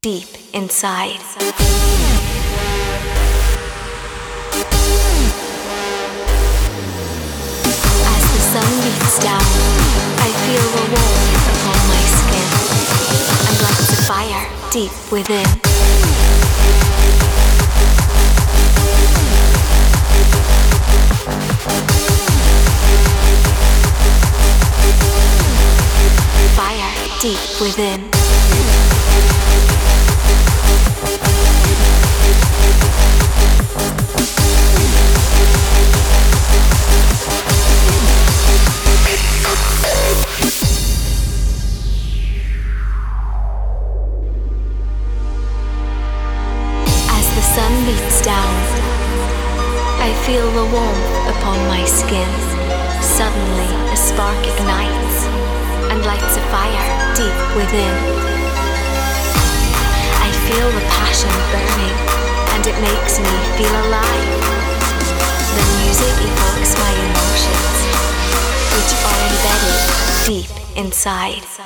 deep inside. As the sun beats down, I feel the warmth upon my skin and lights a fire deep within. Fire deep within. Ignites and lights a fire deep within. I feel the passion burning, and it makes me feel alive. The music evokes my emotions, which are embedded deep inside.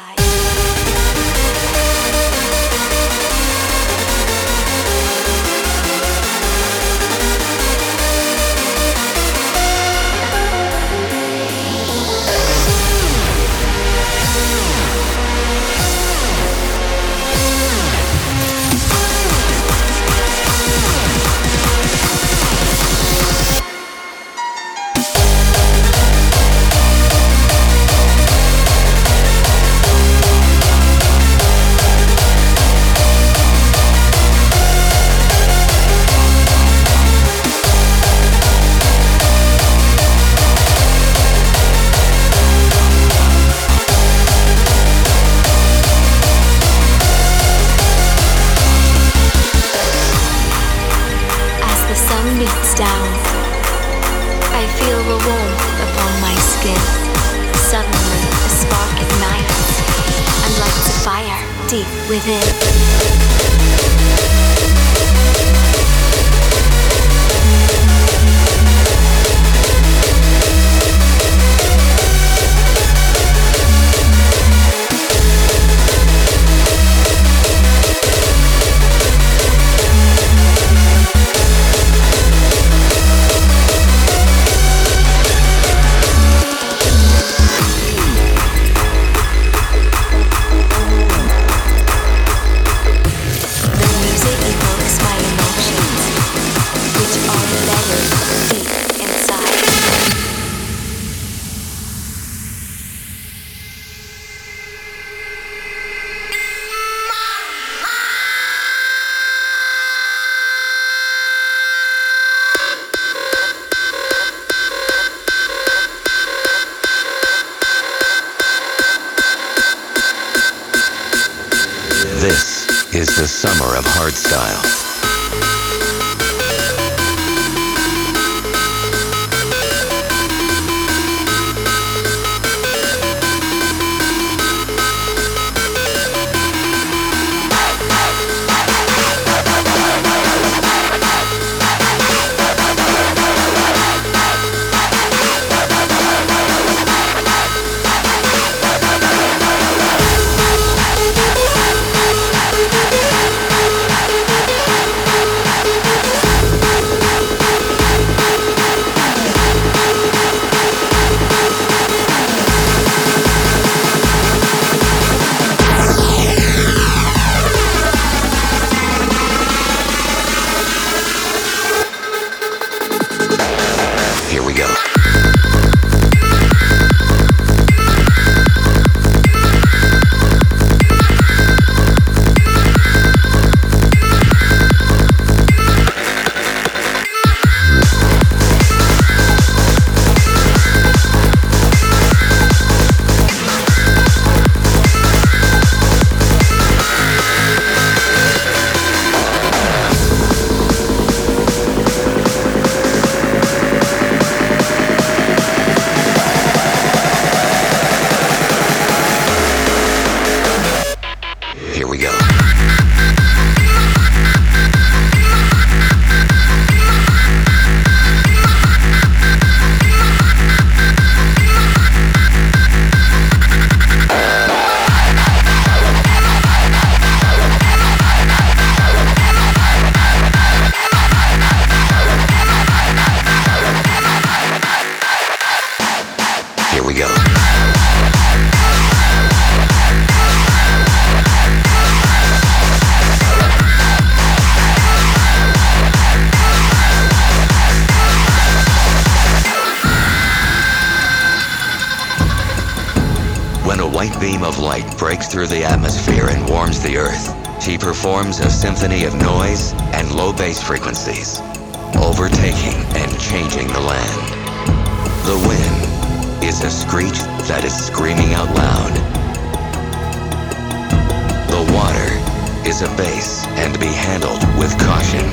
Is a base and be handled with caution.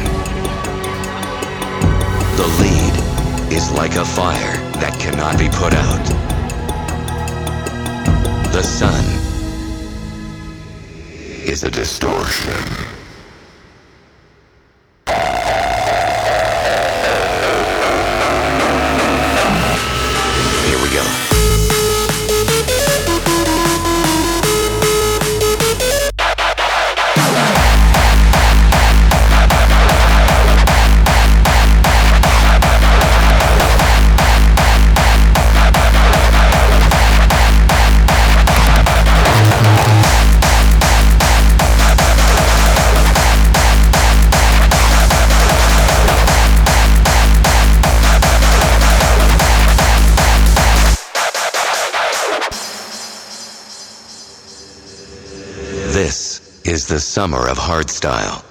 The lead is like a fire that cannot be put out. The sun is a distortion. The summer of hardstyle.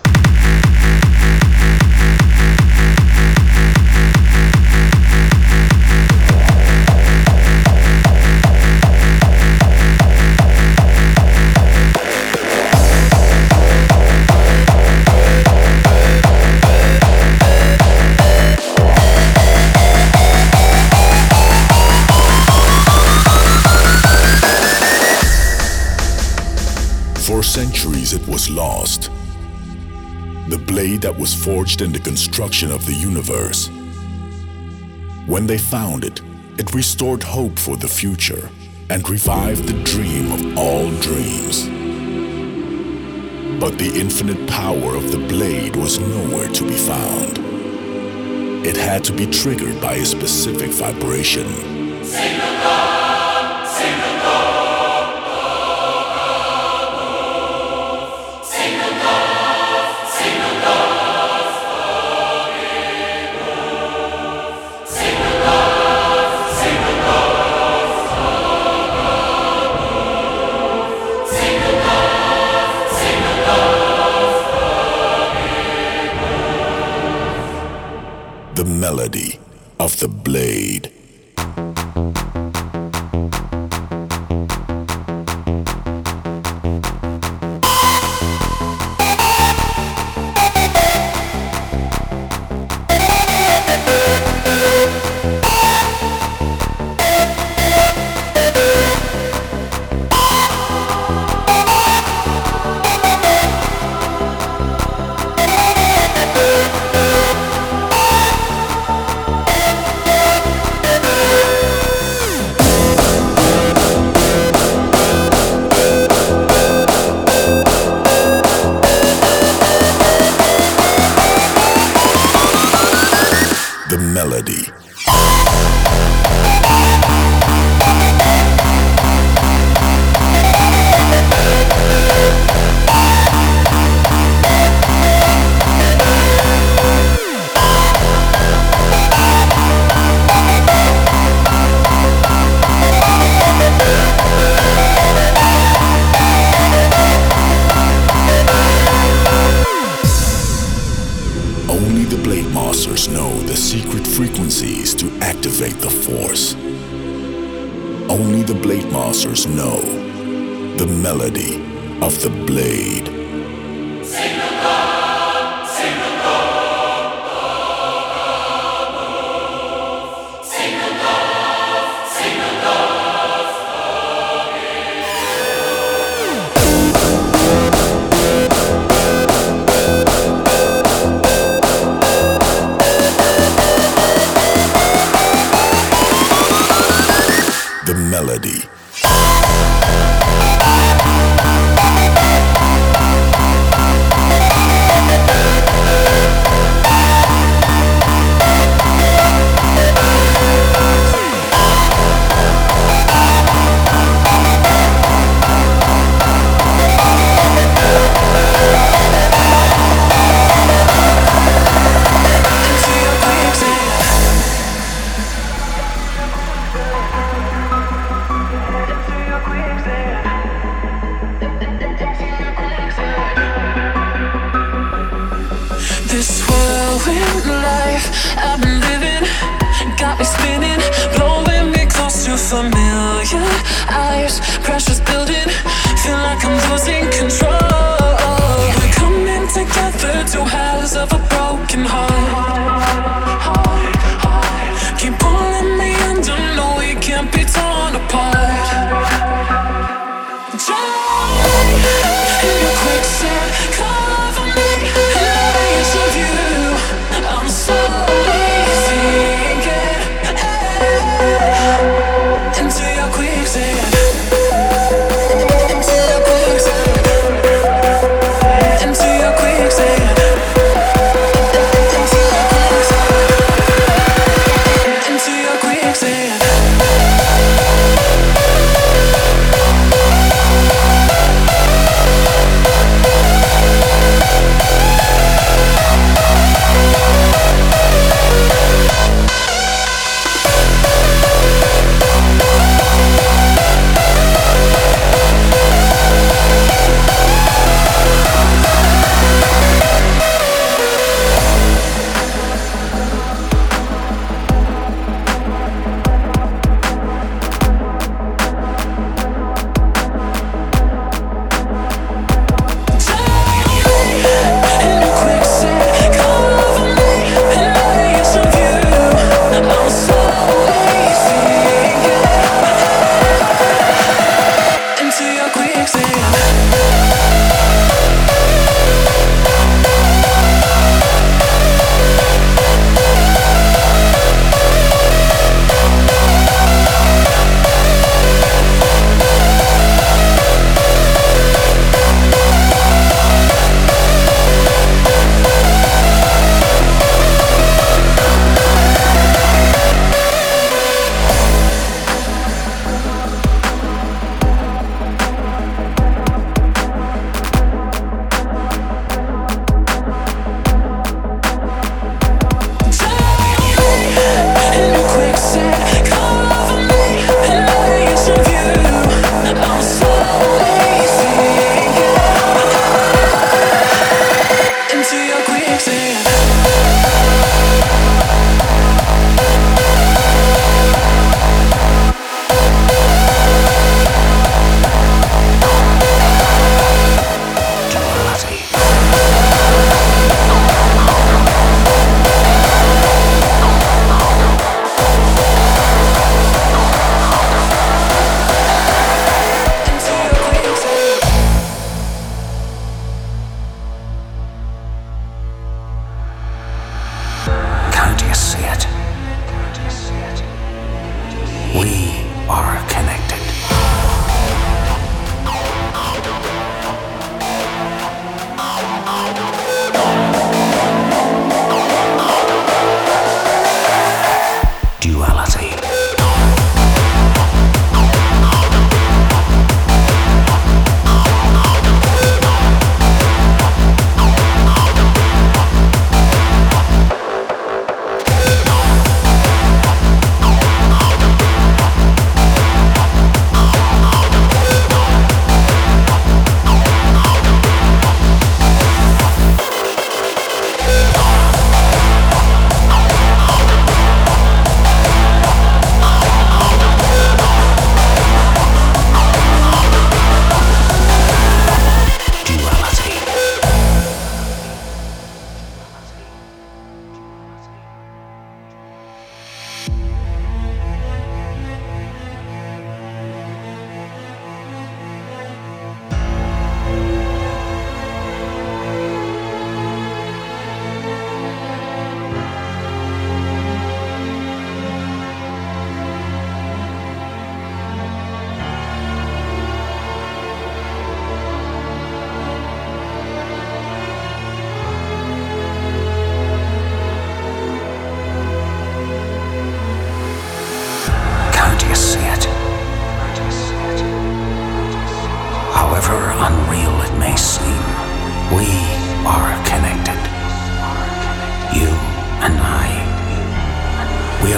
That was forged in the construction of the universe. When they found it, it restored hope for the future and revived the dream of all dreams. But the infinite power of the blade was nowhere to be found. It had to be triggered by a specific vibration.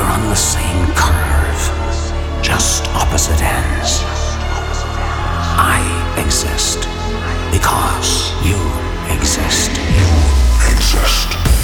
are on the same curve, just opposite ends. I exist because you exist. You exist.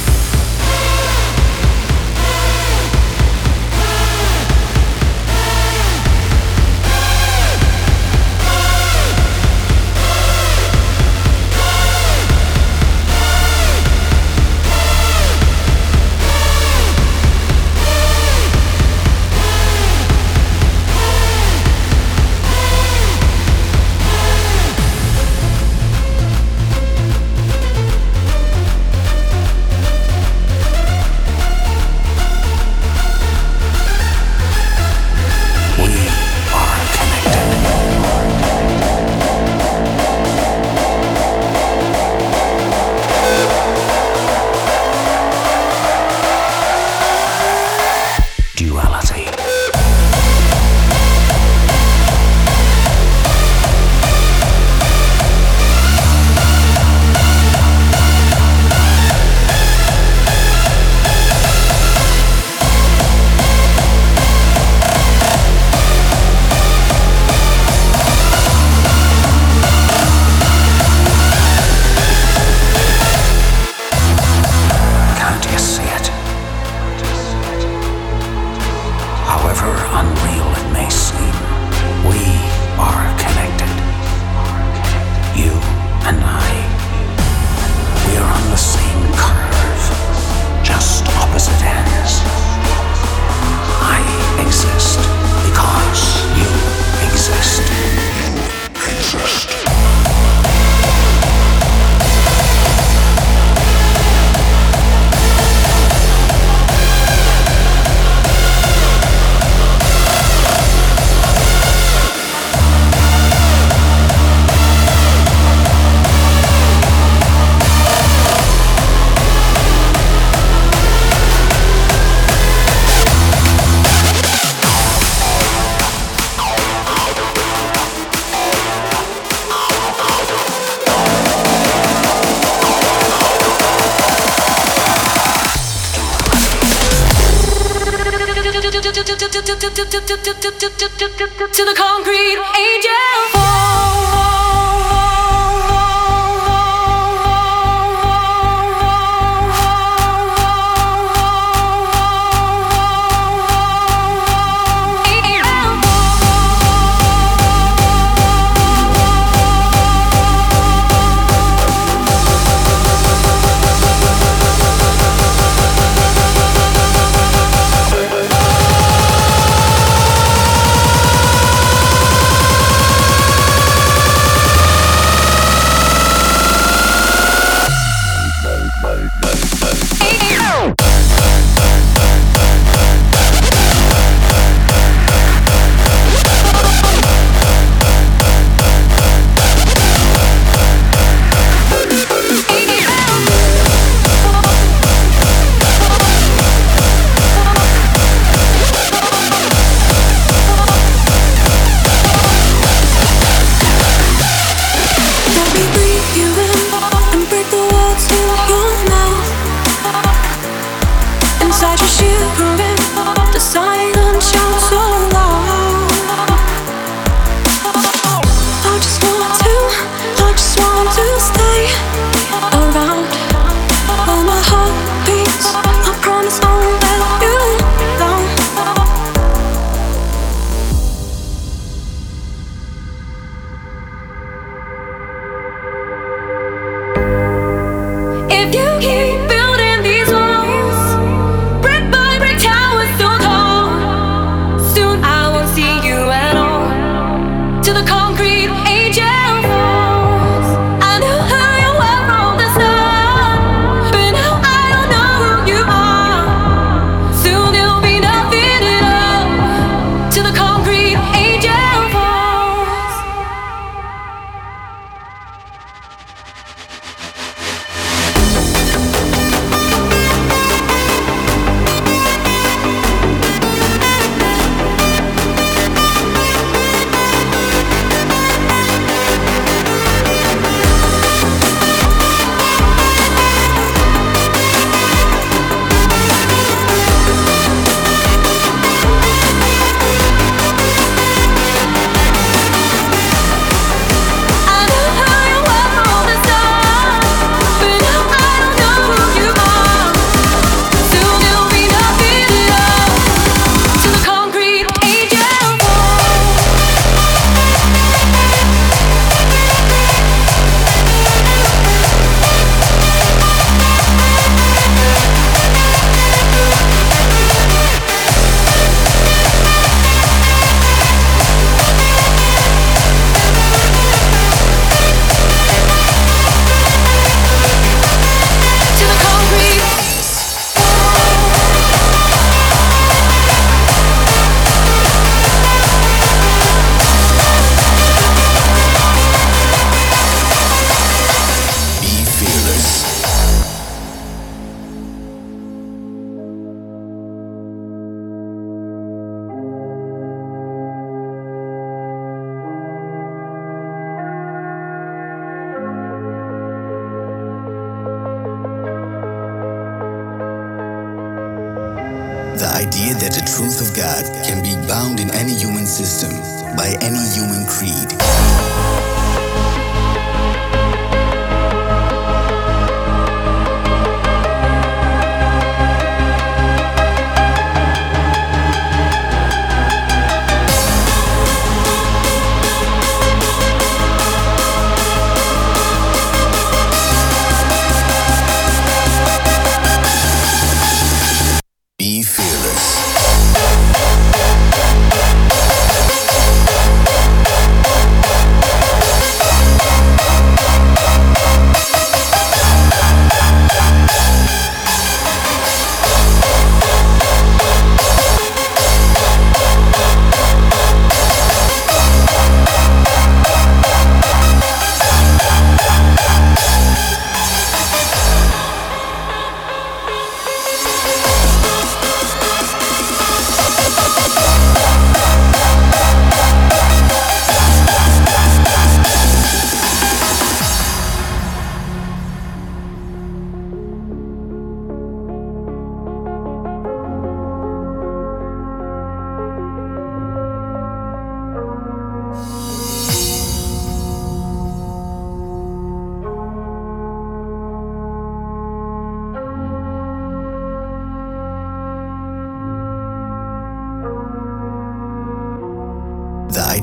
Navidad.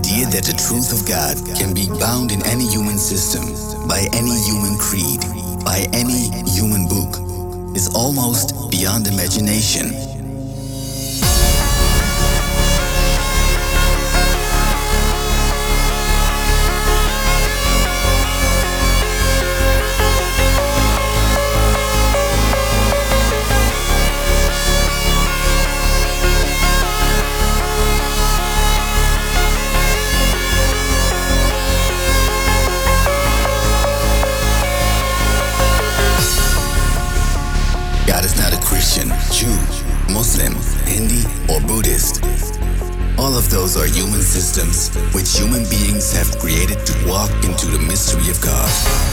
Idea that the truth of God can be bound in any human system, by any human creed, by any human book, is almost beyond imagination. Have created to walk into the mystery of God.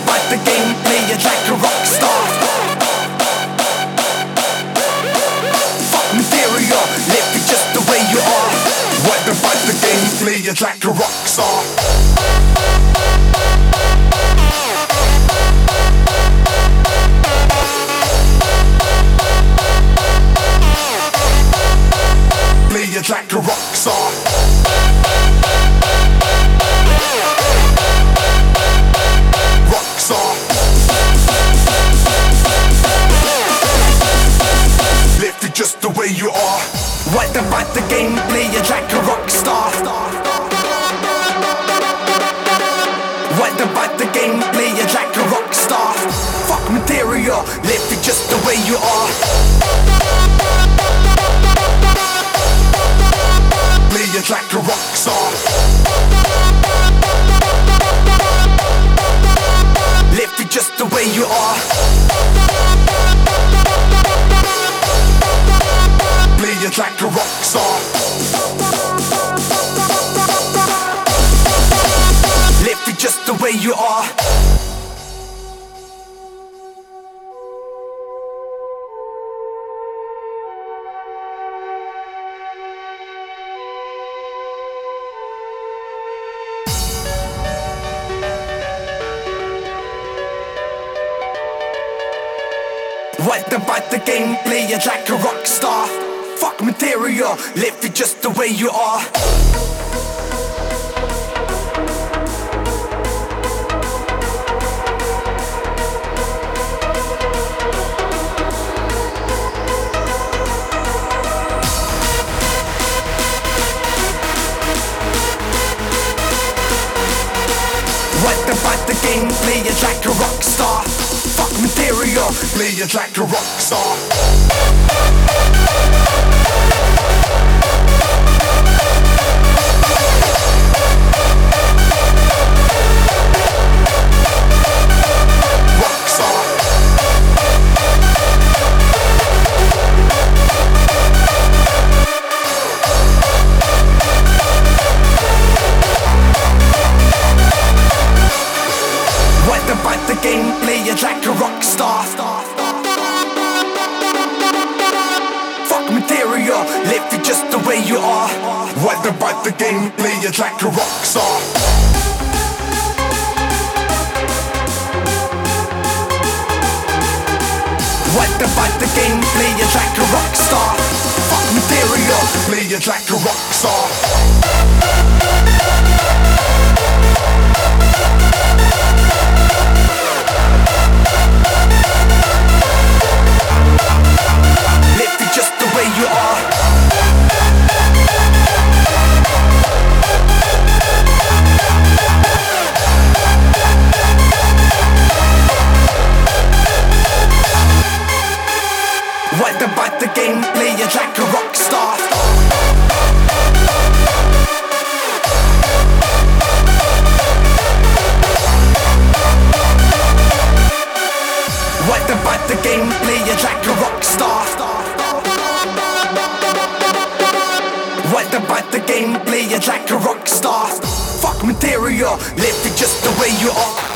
fight the game, play it like a rock star. Fuck material, live it just the way you are. What fight the game, play it like a rock star. Way you are. Play it like a rock star. Fuck material, play it like a rock star. What about the game? Play it like a rock star. What about the game? Play it like a rock star. Fuck material, play it like a rock star. What about the game? Play it like a rock star. What about the game? Play it like a rock star. What about the game? Play it like a rock star. Fuck material, live it just the way you are.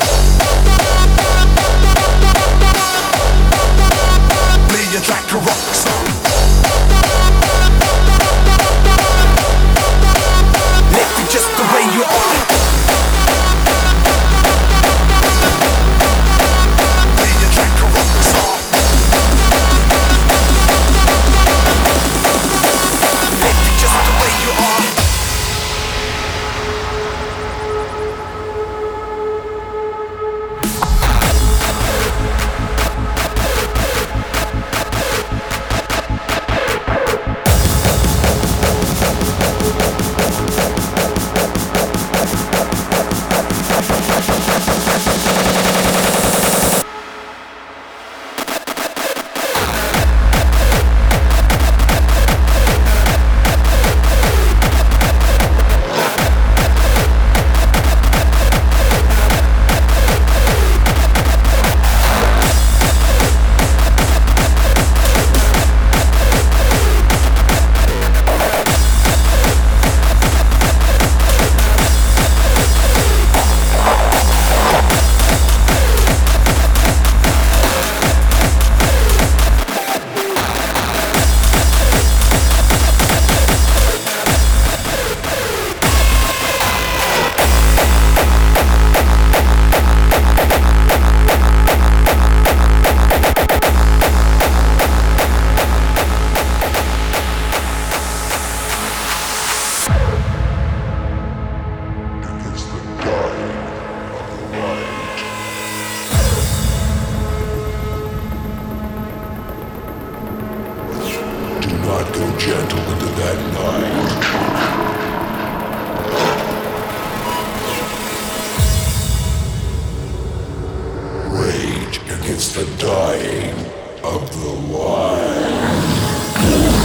The dying of the wild.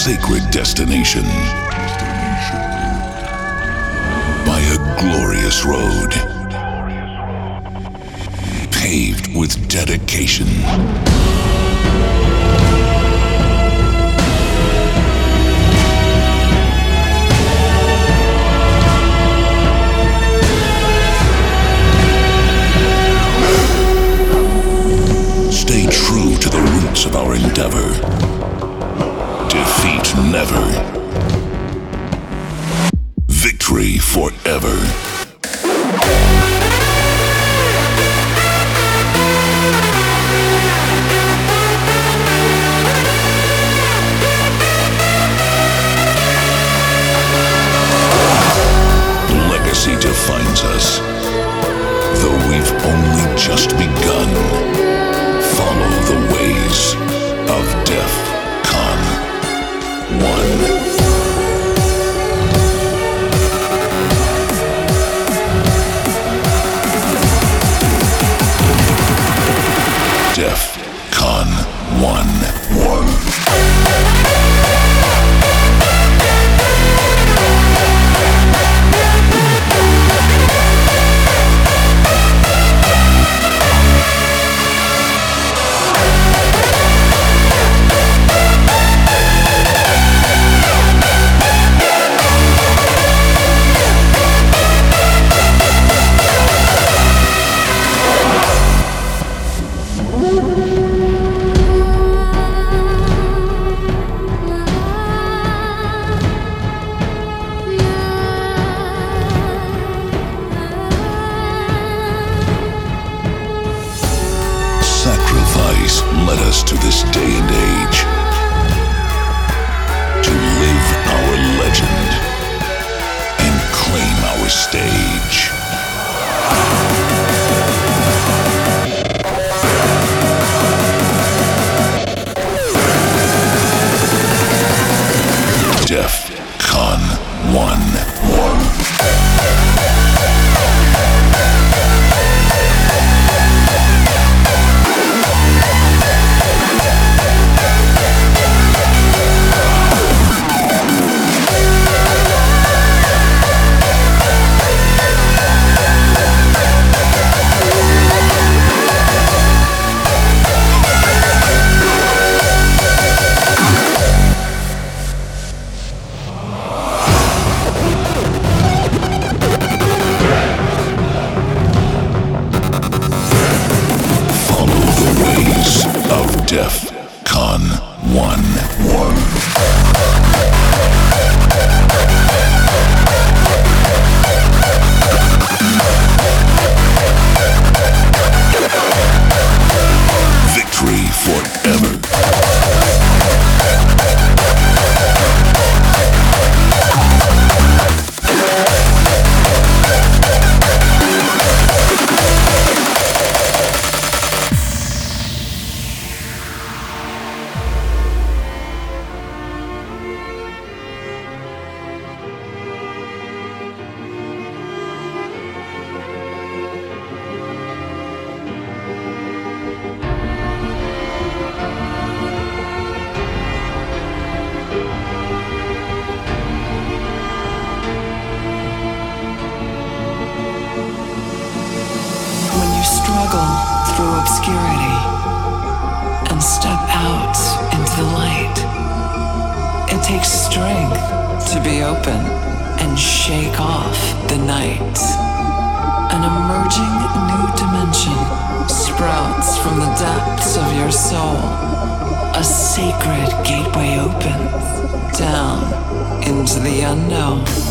Sacred destination by a glorious road paved with dedication. Stay true to the roots of our endeavor. Defeat never. Victory forever. Legacy defines us. Though we've only just begun, follow the ways of Def to this day and age. obscurity and step out into the light. It takes strength to be open and shake off the night. An emerging new dimension sprouts from the depths of your soul. A sacred gateway opens down into the unknown.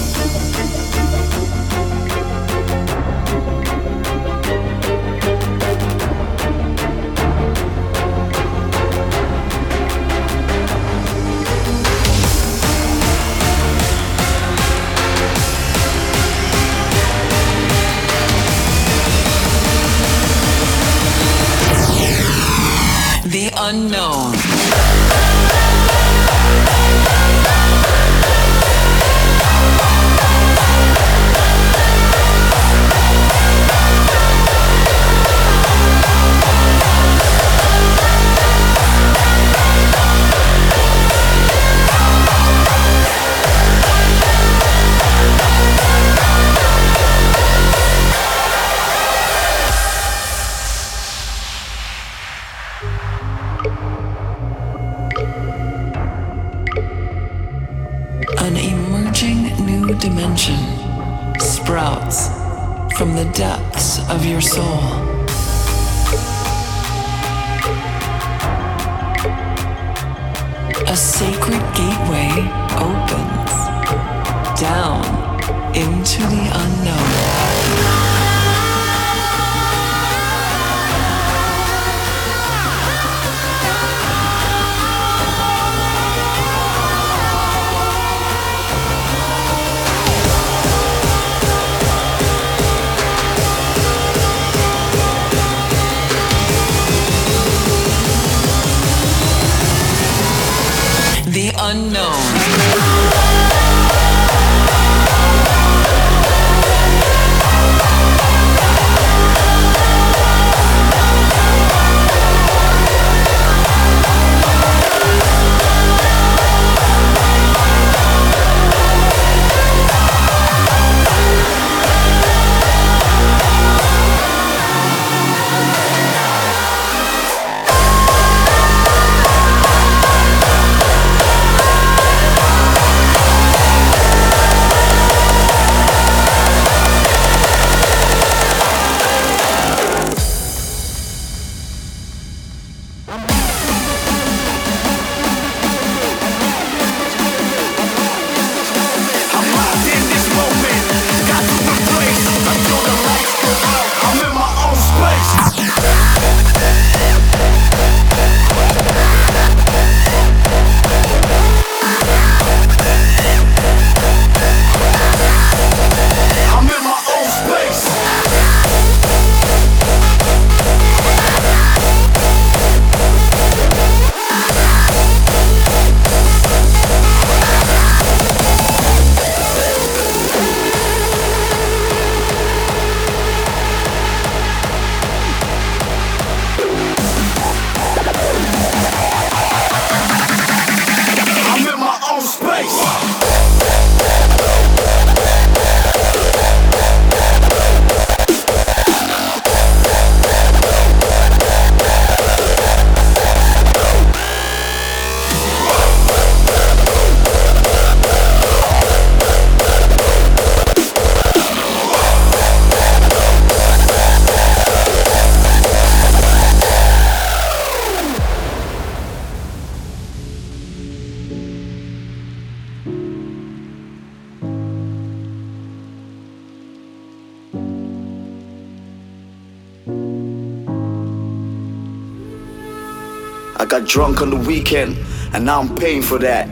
Drunk on the weekend, and now I'm paying for that.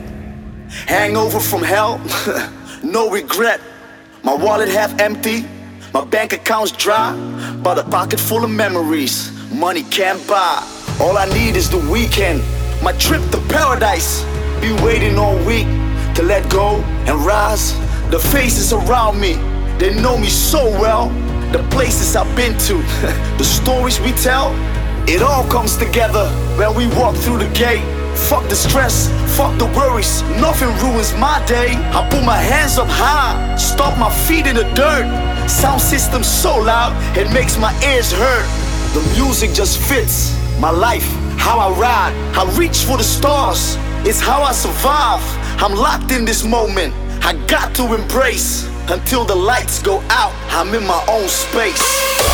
Hangover from hell, no regret. My wallet half empty, my bank account's dry, but a pocket full of memories. Money can't buy. All I need is the weekend, my trip to paradise. Be waiting all week to let go and rise. The faces around me, they know me so well. The places I've been to, the stories we tell. It all comes together when we walk through the gate. Fuck the stress, fuck the worries, nothing ruins my day. I put my hands up high, stomp my feet in the dirt. Sound system so loud, it makes my ears hurt. The music just fits my life, how I ride, I reach for the stars. It's how I survive. I'm locked in this moment. I got to embrace until the lights go out. I'm in my own space.